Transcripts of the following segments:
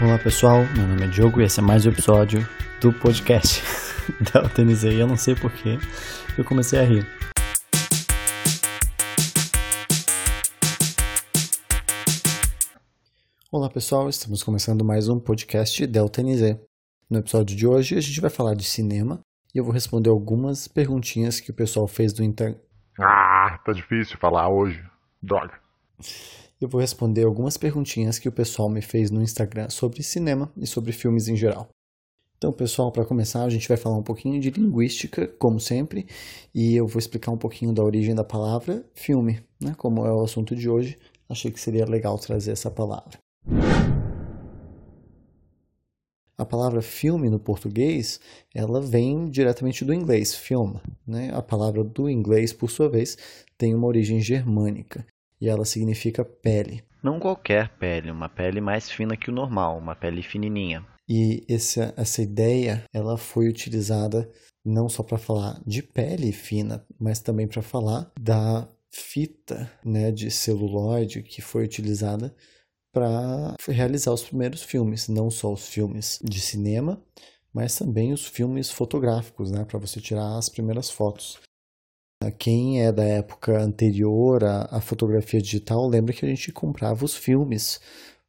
Olá pessoal, meu nome é Diogo e esse é mais um episódio do podcast da Altenizei. Eu não sei porquê, eu comecei a rir. Olá pessoal, estamos começando mais um podcast Delta NZ. No episódio de hoje a gente vai falar de cinema e eu vou responder algumas perguntinhas que o pessoal fez no Instagram. Ah, tá difícil falar hoje. Droga. Eu vou responder algumas perguntinhas que o pessoal me fez no Instagram sobre cinema e sobre filmes em geral. Então, pessoal, para começar, a gente vai falar um pouquinho de linguística, como sempre, e eu vou explicar um pouquinho da origem da palavra filme, né? Como é o assunto de hoje, achei que seria legal trazer essa palavra. A palavra filme no português, ela vem diretamente do inglês, film. Né? A palavra do inglês, por sua vez, tem uma origem germânica e ela significa pele. Não qualquer pele, uma pele mais fina que o normal, uma pele fininha. E essa, essa ideia, ela foi utilizada não só para falar de pele fina, mas também para falar da fita né, de celuloide que foi utilizada para realizar os primeiros filmes, não só os filmes de cinema, mas também os filmes fotográficos, né, para você tirar as primeiras fotos. Quem é da época anterior à, à fotografia digital lembra que a gente comprava os filmes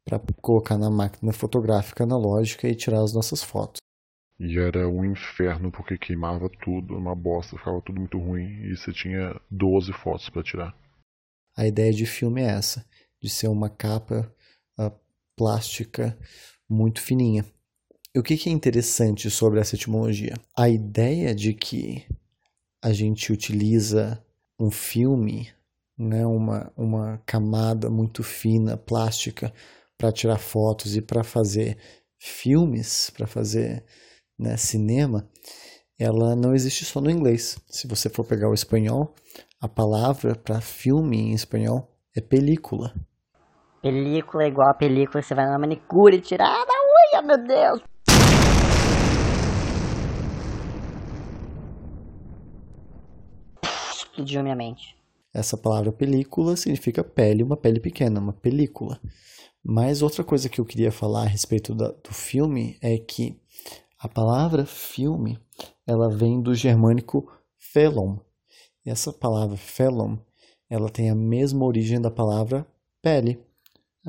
para colocar na máquina fotográfica analógica e tirar as nossas fotos. E era um inferno porque queimava tudo, uma bosta, ficava tudo muito ruim e você tinha 12 fotos para tirar. A ideia de filme é essa, de ser uma capa uh, plástica muito fininha. E o que, que é interessante sobre essa etimologia? A ideia de que a gente utiliza um filme, né, uma, uma camada muito fina, plástica, para tirar fotos e para fazer filmes, para fazer né, cinema, ela não existe só no inglês. Se você for pegar o espanhol, a palavra para filme em espanhol é película. Película é igual a película, você vai na manicure e tira ah, da unha, meu Deus! Explodiu minha mente. Essa palavra película significa pele, uma pele pequena, uma película. Mas outra coisa que eu queria falar a respeito da, do filme é que a palavra filme ela vem do germânico felon. E essa palavra felon ela tem a mesma origem da palavra pele.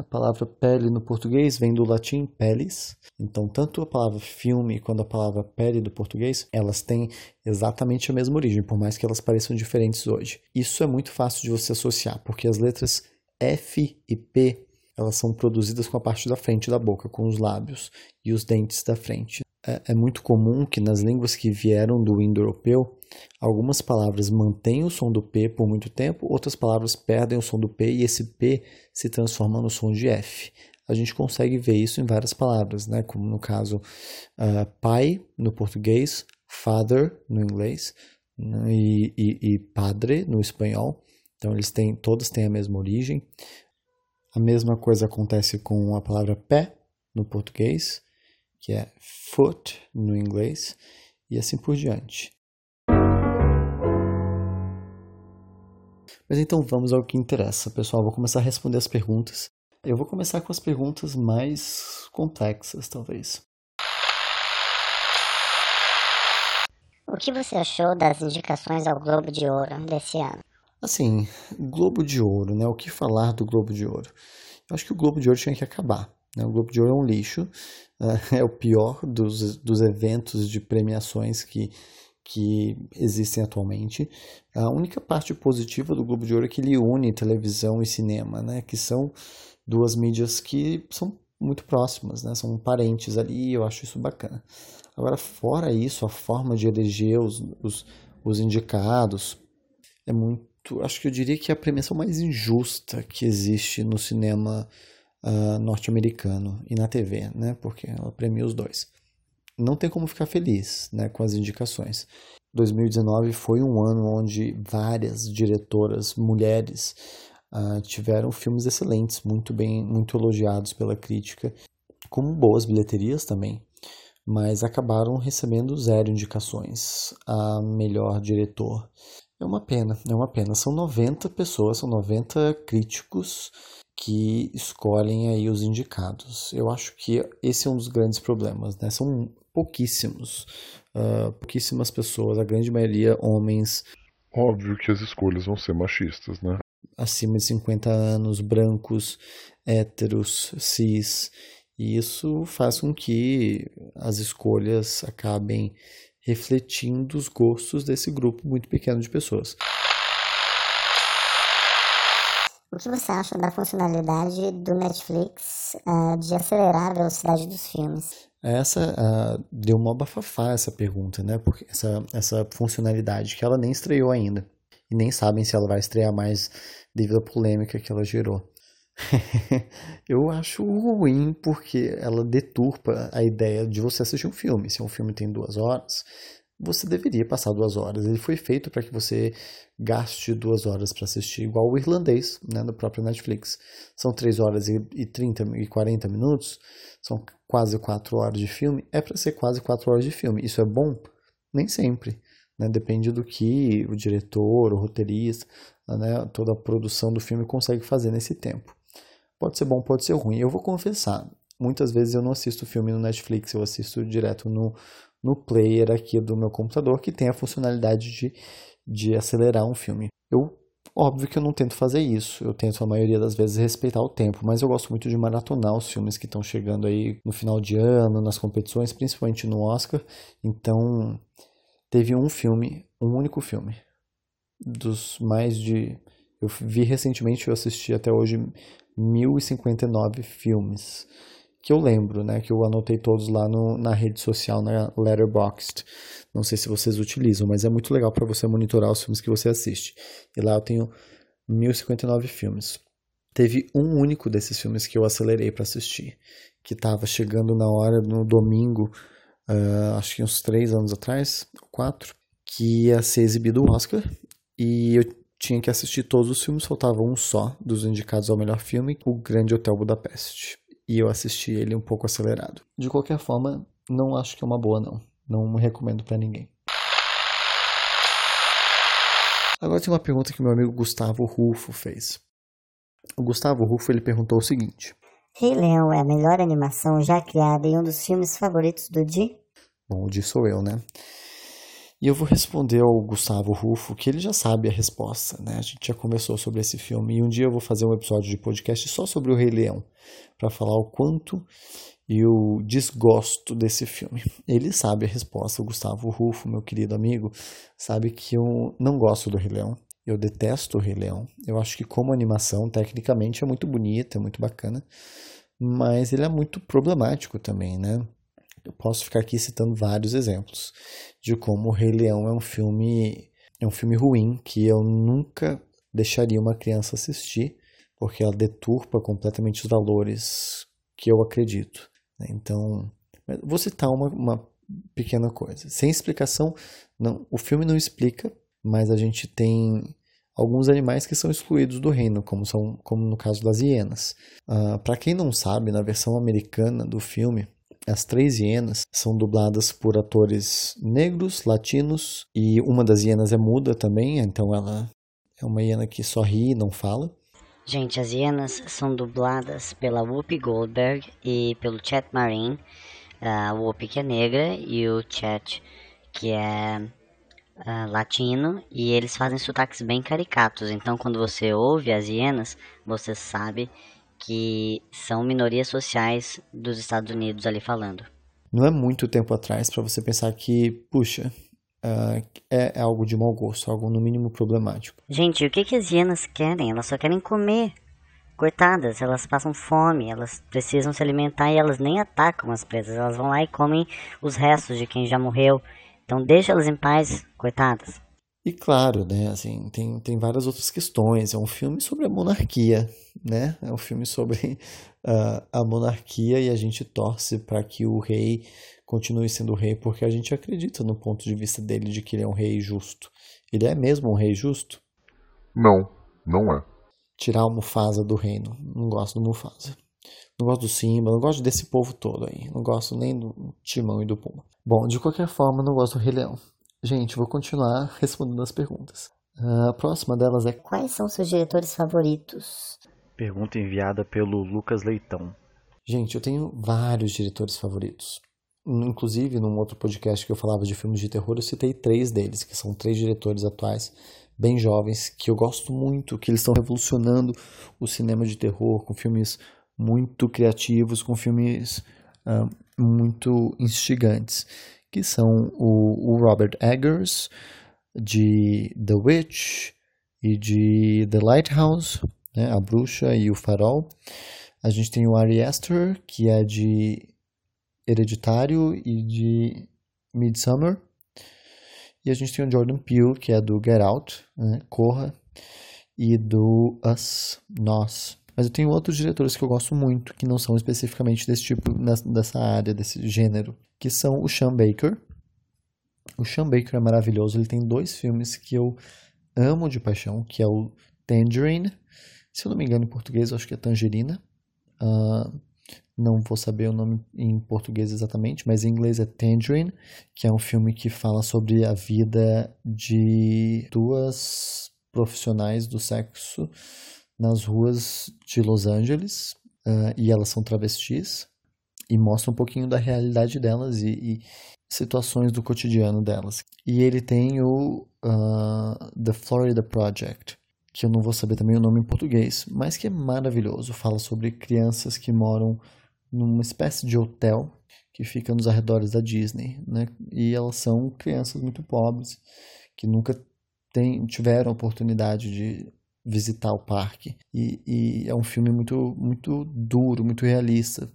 A palavra pele no português vem do latim pelis. Então, tanto a palavra filme quanto a palavra pele do português, elas têm exatamente a mesma origem, por mais que elas pareçam diferentes hoje. Isso é muito fácil de você associar, porque as letras F e P, elas são produzidas com a parte da frente da boca, com os lábios e os dentes da frente. É, é muito comum que nas línguas que vieram do indo-europeu, algumas palavras mantêm o som do P por muito tempo, outras palavras perdem o som do P e esse P se transforma no som de F. A gente consegue ver isso em várias palavras, né? como no caso uh, pai no português, father no inglês né? e, e, e padre no espanhol. Então eles têm, todas têm a mesma origem. A mesma coisa acontece com a palavra pé no português, que é foot no inglês, e assim por diante. Mas então vamos ao que interessa, pessoal. Vou começar a responder as perguntas. Eu vou começar com as perguntas mais complexas, talvez. O que você achou das indicações ao Globo de Ouro desse ano? Assim, Globo de Ouro, né? O que falar do Globo de Ouro? Eu acho que o Globo de Ouro tinha que acabar. Né? O Globo de Ouro é um lixo, é o pior dos, dos eventos de premiações que, que existem atualmente. A única parte positiva do Globo de Ouro é que ele une televisão e cinema, né? que são duas mídias que são muito próximas, né? são parentes ali, e eu acho isso bacana. Agora, fora isso, a forma de eleger os, os, os indicados é muito. Acho que eu diria que é a premiação mais injusta que existe no cinema uh, norte-americano e na TV, né? Porque ela premia os dois. Não tem como ficar feliz, né, com as indicações. 2019 foi um ano onde várias diretoras mulheres uh, tiveram filmes excelentes, muito bem, muito elogiados pela crítica, com boas bilheterias também, mas acabaram recebendo zero indicações a melhor diretor. É uma pena, é uma pena. São 90 pessoas, são 90 críticos que escolhem aí os indicados. Eu acho que esse é um dos grandes problemas, né? São pouquíssimos, uh, pouquíssimas pessoas, a grande maioria homens. Óbvio que as escolhas vão ser machistas, né? Acima de 50 anos, brancos, héteros, cis. E isso faz com que as escolhas acabem refletindo os gostos desse grupo muito pequeno de pessoas. O que você acha da funcionalidade do Netflix uh, de acelerar a velocidade dos filmes? Essa uh, deu uma bafafá essa pergunta, né? Porque essa, essa funcionalidade que ela nem estreou ainda. E nem sabem se ela vai estrear mais devido à polêmica que ela gerou. eu acho ruim porque ela deturpa a ideia de você assistir um filme. Se um filme tem duas horas, você deveria passar duas horas. Ele foi feito para que você gaste duas horas para assistir, igual o irlandês, né, no próprio Netflix. São três horas e trinta e quarenta minutos, são quase quatro horas de filme. É para ser quase quatro horas de filme. Isso é bom? Nem sempre. Né? Depende do que o diretor, o roteirista, né, toda a produção do filme consegue fazer nesse tempo. Pode ser bom, pode ser ruim. Eu vou confessar, muitas vezes eu não assisto filme no Netflix, eu assisto direto no, no player aqui do meu computador, que tem a funcionalidade de, de acelerar um filme. Eu, óbvio que eu não tento fazer isso, eu tento a maioria das vezes respeitar o tempo, mas eu gosto muito de maratonar os filmes que estão chegando aí no final de ano, nas competições, principalmente no Oscar. Então, teve um filme, um único filme, dos mais de. Eu vi recentemente, eu assisti até hoje 1059 filmes que eu lembro, né, que eu anotei todos lá no, na rede social, na Letterboxd. Não sei se vocês utilizam, mas é muito legal para você monitorar os filmes que você assiste. E lá eu tenho 1059 filmes. Teve um único desses filmes que eu acelerei para assistir, que estava chegando na hora no domingo, uh, acho que uns três anos atrás, quatro, que ia ser exibido o Oscar e eu tinha que assistir todos os filmes, faltava um só dos indicados ao melhor filme, O Grande Hotel Budapeste. E eu assisti ele um pouco acelerado. De qualquer forma, não acho que é uma boa não. Não recomendo para ninguém. Agora tem uma pergunta que meu amigo Gustavo Rufo fez. O Gustavo Rufo ele perguntou o seguinte: Rei Leão é a melhor animação já criada em um dos filmes favoritos do Di? Bom, o Di sou eu, né? E eu vou responder ao Gustavo Rufo, que ele já sabe a resposta, né? A gente já conversou sobre esse filme. E um dia eu vou fazer um episódio de podcast só sobre o Rei Leão, para falar o quanto eu desgosto desse filme. Ele sabe a resposta, o Gustavo Rufo, meu querido amigo, sabe que eu não gosto do Rei Leão. Eu detesto o Rei Leão. Eu acho que como animação, tecnicamente, é muito bonita, é muito bacana. Mas ele é muito problemático também, né? Eu posso ficar aqui citando vários exemplos de como o Rei Leão é um filme é um filme ruim que eu nunca deixaria uma criança assistir porque ela deturpa completamente os valores que eu acredito. Né? Então, vou citar uma, uma pequena coisa. Sem explicação, não, o filme não explica, mas a gente tem alguns animais que são excluídos do reino, como, são, como no caso das hienas. Uh, Para quem não sabe, na versão americana do filme, as três hienas são dubladas por atores negros, latinos, e uma das hienas é muda também, então ela é uma hiena que só ri e não fala. Gente, as hienas são dubladas pela Whoopi Goldberg e pelo Chet Marin. A Whoopi que é negra e o Chet que é uh, latino. E eles fazem sotaques bem caricatos. Então quando você ouve as hienas, você sabe que são minorias sociais dos Estados Unidos ali falando. Não é muito tempo atrás para você pensar que, puxa, uh, é, é, algo de mau gosto, algo no mínimo problemático. Gente, o que, que as hienas querem? Elas só querem comer. Coitadas, elas passam fome, elas precisam se alimentar e elas nem atacam as presas, elas vão lá e comem os restos de quem já morreu. Então deixa elas em paz, coitadas. E claro, né, assim, tem, tem várias outras questões. É um filme sobre a monarquia, né? É um filme sobre uh, a monarquia e a gente torce para que o rei continue sendo rei porque a gente acredita no ponto de vista dele de que ele é um rei justo. Ele é mesmo um rei justo? Não, não é. Tirar o Mufasa do reino. Não gosto do Mufasa. Não gosto do Simba, não gosto desse povo todo aí. Não gosto nem do Timão e do Puma. Bom, de qualquer forma, não gosto do Rei Leão. Gente, vou continuar respondendo as perguntas. A próxima delas é: Quais são seus diretores favoritos? Pergunta enviada pelo Lucas Leitão. Gente, eu tenho vários diretores favoritos. Inclusive, num outro podcast que eu falava de filmes de terror, eu citei três deles, que são três diretores atuais, bem jovens, que eu gosto muito, que eles estão revolucionando o cinema de terror com filmes muito criativos, com filmes uh, muito instigantes, que são o, o Robert Eggers, de The Witch e de The Lighthouse, né, A Bruxa e o Farol. A gente tem o Ari Aster, que é de Hereditário e de Midsummer. E a gente tem o Jordan Peele, que é do Get Out, né, Corra, e do Us, Nós. Mas eu tenho outros diretores que eu gosto muito, que não são especificamente desse tipo, dessa área, desse gênero, que são o Sean Baker. O Sean Baker é maravilhoso, ele tem dois filmes que eu amo de paixão, que é o Tangerine, se eu não me engano em português eu acho que é Tangerina, Uh, não vou saber o nome em português exatamente, mas em inglês é Tangerine, que é um filme que fala sobre a vida de duas profissionais do sexo nas ruas de Los Angeles, uh, e elas são travestis, e mostra um pouquinho da realidade delas e, e situações do cotidiano delas. E ele tem o uh, The Florida Project, que eu não vou saber também o nome em português, mas que é maravilhoso. Fala sobre crianças que moram numa espécie de hotel que fica nos arredores da Disney, né? E elas são crianças muito pobres que nunca tem, tiveram a oportunidade de visitar o parque. E, e é um filme muito, muito duro, muito realista,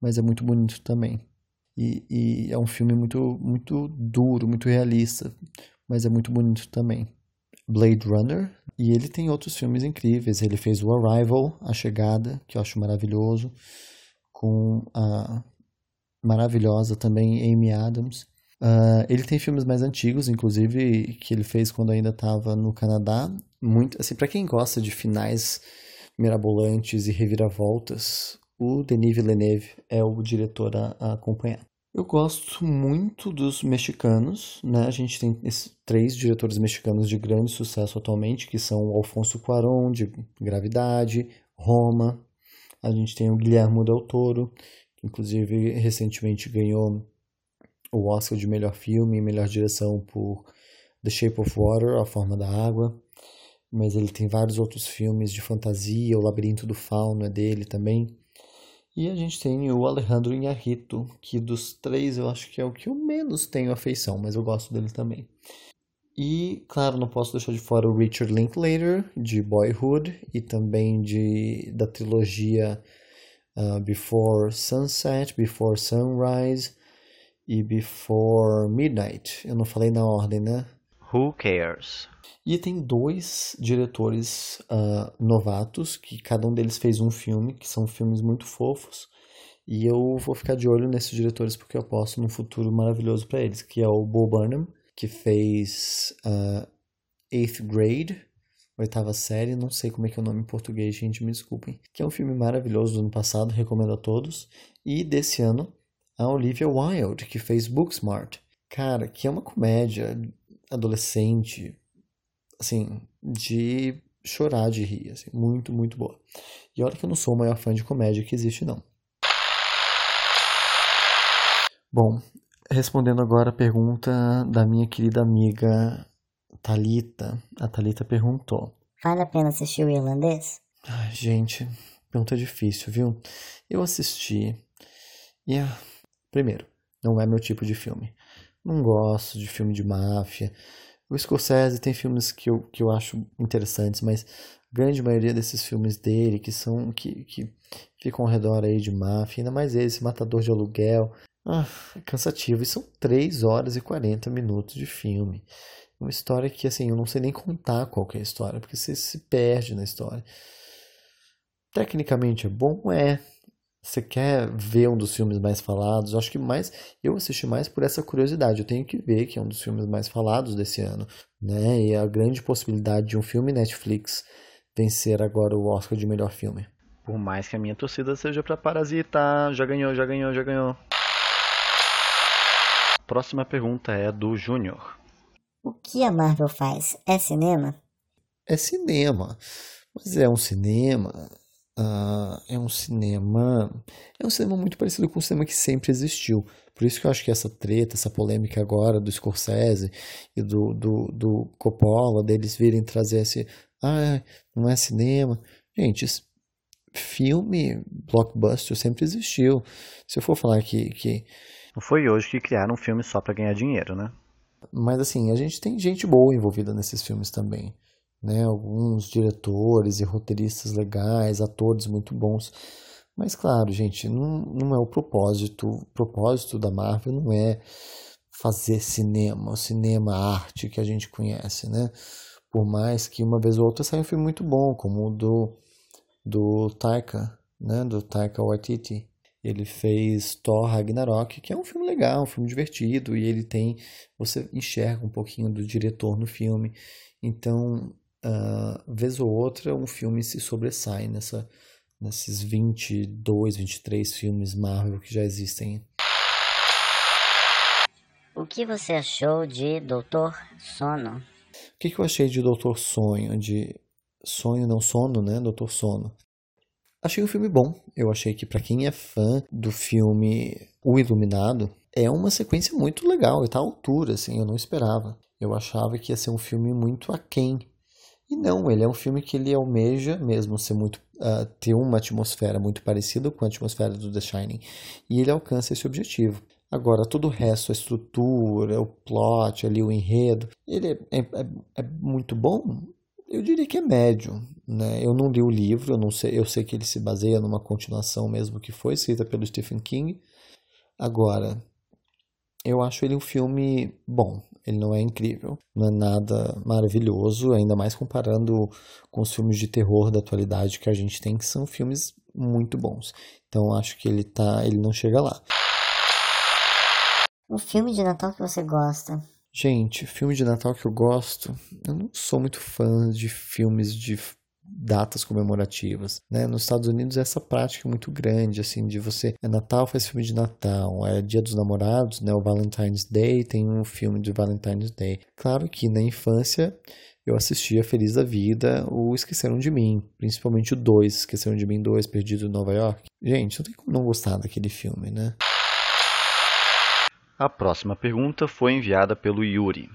mas é muito bonito também. E, e é um filme muito, muito duro, muito realista, mas é muito bonito também. Blade Runner, e ele tem outros filmes incríveis. Ele fez o Arrival, A Chegada, que eu acho maravilhoso, com a maravilhosa também Amy Adams. Uh, ele tem filmes mais antigos, inclusive, que ele fez quando ainda estava no Canadá. Muito, assim, para quem gosta de finais mirabolantes e reviravoltas, o Denis Villeneuve é o diretor a, a acompanhar. Eu gosto muito dos mexicanos, né? A gente tem três diretores mexicanos de grande sucesso atualmente, que são o Alfonso Cuarón, de Gravidade, Roma. A gente tem o Guilherme Del Toro, que inclusive recentemente ganhou o Oscar de melhor filme e melhor direção por The Shape of Water, A Forma da Água. Mas ele tem vários outros filmes de fantasia, O Labirinto do Fauno é dele também. E a gente tem o Alejandro Inharrito, que dos três eu acho que é o que eu menos tenho afeição, mas eu gosto dele também. E, claro, não posso deixar de fora o Richard Linklater, de Boyhood, e também de, da trilogia uh, Before Sunset, Before Sunrise e Before Midnight. Eu não falei na ordem, né? Who Cares? E tem dois diretores uh, novatos, que cada um deles fez um filme, que são filmes muito fofos. E eu vou ficar de olho nesses diretores porque eu posso num futuro maravilhoso para eles, que é o Bo Burnham, que fez uh, Eighth Grade, oitava série, não sei como é que é o nome em português, gente, me desculpem. Que é um filme maravilhoso do ano passado, recomendo a todos. E desse ano, a Olivia Wilde, que fez Booksmart. Cara, que é uma comédia adolescente, assim, de chorar de rir, assim, muito, muito boa. E olha que eu não sou o maior fã de comédia que existe, não. Bom, respondendo agora a pergunta da minha querida amiga Talita. A Talita perguntou: Vale a pena assistir o irlandês? Ai, gente, pergunta difícil, viu? Eu assisti e, ah, primeiro, não é meu tipo de filme. Não gosto de filme de máfia. O Scorsese tem filmes que eu, que eu acho interessantes, mas a grande maioria desses filmes dele, que são que, que ficam ao redor aí de máfia, ainda mais esse, Matador de Aluguel, ah, é cansativo. E são 3 horas e 40 minutos de filme. Uma história que, assim, eu não sei nem contar qual é a história, porque você se perde na história. Tecnicamente é bom? É você quer ver um dos filmes mais falados, eu acho que mais eu assisti mais por essa curiosidade. Eu tenho que ver que é um dos filmes mais falados desse ano, né? E a grande possibilidade de um filme Netflix vencer agora o Oscar de melhor filme. Por mais que a minha torcida seja para Parasita, já ganhou, já ganhou, já ganhou. Próxima pergunta é do Júnior. O que a Marvel faz? É cinema? É cinema. Mas é um cinema uh, é um cinema. É um cinema muito parecido com o cinema que sempre existiu. Por isso que eu acho que essa treta, essa polêmica agora do Scorsese e do, do, do Coppola, deles virem trazer esse. Ah, não é cinema. Gente, filme blockbuster sempre existiu. Se eu for falar que, que. Não foi hoje que criaram um filme só para ganhar dinheiro, né? Mas assim, a gente tem gente boa envolvida nesses filmes também né? Alguns diretores e roteiristas legais, atores muito bons. Mas claro, gente, não, não é o propósito. O propósito da Marvel não é fazer cinema, o cinema arte que a gente conhece, né? Por mais que uma vez ou outra saia um filme muito bom, como o do do Taika, né? Do Taika Waititi. Ele fez Thor Ragnarok, que é um filme legal, um filme divertido, e ele tem. Você enxerga um pouquinho do diretor no filme. Então, uh, vez ou outra um filme se sobressai nessa, nesses 22, 23 filmes Marvel que já existem. O que você achou de Doutor Sono? O que, que eu achei de Doutor Sonho? De Sonho, não sono, né? Doutor Sono. Achei um filme bom. Eu achei que para quem é fã do filme O Iluminado, é uma sequência muito legal e tá à altura, assim, eu não esperava. Eu achava que ia ser um filme muito aquém e não, ele é um filme que ele almeja mesmo ser muito uh, ter uma atmosfera muito parecida com a atmosfera do The Shining, e ele alcança esse objetivo. Agora, todo o resto, a estrutura, o plot, ali, o enredo, ele é, é, é muito bom? Eu diria que é médio. Né? Eu não li o livro, eu, não sei, eu sei que ele se baseia numa continuação mesmo que foi escrita pelo Stephen King. Agora, eu acho ele um filme bom. Ele não é incrível, não é nada maravilhoso, ainda mais comparando com os filmes de terror da atualidade que a gente tem, que são filmes muito bons. Então acho que ele tá, ele não chega lá. O filme de Natal que você gosta? Gente, filme de Natal que eu gosto, eu não sou muito fã de filmes de datas comemorativas, né? Nos Estados Unidos essa prática é muito grande, assim, de você é Natal faz filme de Natal, é Dia dos Namorados, né? O Valentine's Day tem um filme de Valentine's Day. Claro que na infância eu assistia Feliz da Vida, o Esqueceram de Mim, principalmente o 2, Esqueceram de Mim 2, Perdido em Nova York. Gente, não tem como não gostar daquele filme, né? A próxima pergunta foi enviada pelo Yuri.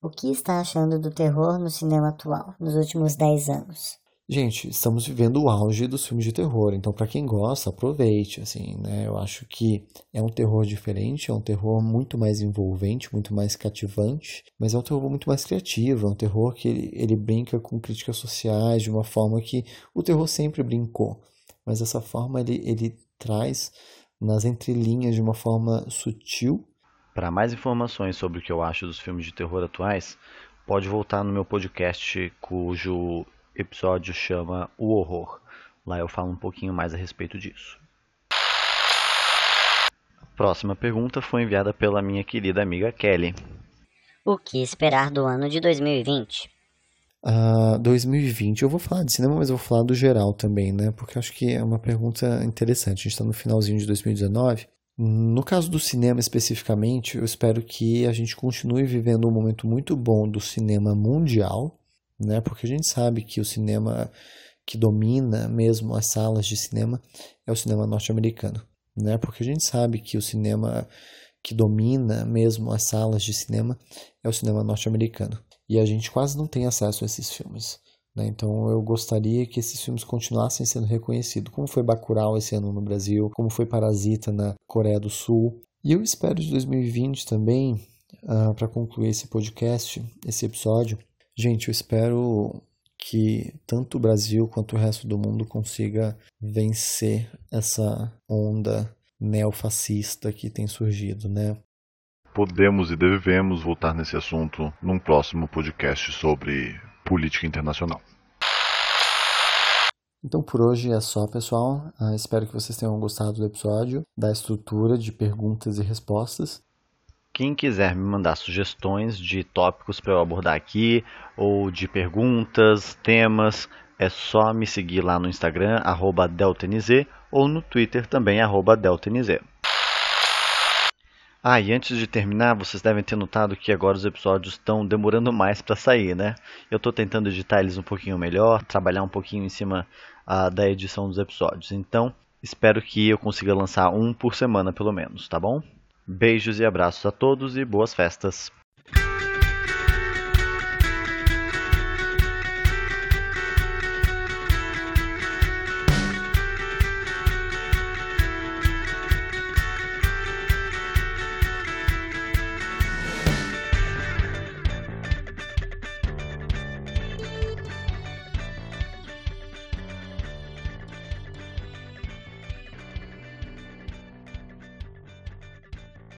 O que está achando do terror no cinema atual, nos últimos 10 anos? Gente, estamos vivendo o auge dos filmes de terror, então para quem gosta, aproveite, assim, né? Eu acho que é um terror diferente, é um terror muito mais envolvente, muito mais cativante, mas é um terror muito mais criativo, é um terror que ele, ele brinca com críticas sociais de uma forma que o terror sempre brincou, mas dessa forma ele, ele traz nas entrelinhas de uma forma sutil. Para mais informações sobre o que eu acho dos filmes de terror atuais, pode voltar no meu podcast cujo episódio chama O Horror. Lá eu falo um pouquinho mais a respeito disso. A próxima pergunta foi enviada pela minha querida amiga Kelly. O que esperar do ano de 2020? Uh, 2020, eu vou falar de cinema, mas eu vou falar do geral também, né? Porque acho que é uma pergunta interessante. A gente está no finalzinho de 2019. No caso do cinema especificamente, eu espero que a gente continue vivendo um momento muito bom do cinema mundial, né? Porque a gente sabe que o cinema que domina mesmo as salas de cinema é o cinema norte-americano, né? Porque a gente sabe que o cinema que domina mesmo as salas de cinema é o cinema norte-americano. E a gente quase não tem acesso a esses filmes. Né? Então eu gostaria que esses filmes continuassem sendo reconhecidos, como foi Bacurau esse ano no Brasil, como foi Parasita na Coreia do Sul. E eu espero de 2020 também, uh, ah, para concluir esse podcast, esse episódio, Gente, eu espero que tanto o Brasil quanto o resto do mundo consiga vencer essa onda neofascista que tem surgido, né? Podemos e devemos voltar nesse assunto num próximo podcast sobre política internacional. Então por hoje é só, pessoal. Uh, espero que vocês tenham gostado do episódio, da estrutura de perguntas e respostas. Quem quiser me mandar sugestões de tópicos para eu abordar aqui, ou de perguntas, temas, é só me seguir lá no Instagram, deltaniz, ou no Twitter também, deltaniz. Ah, e antes de terminar, vocês devem ter notado que agora os episódios estão demorando mais para sair, né? Eu estou tentando editar eles um pouquinho melhor, trabalhar um pouquinho em cima uh, da edição dos episódios. Então, espero que eu consiga lançar um por semana pelo menos, tá bom? Beijos e abraços a todos e boas festas!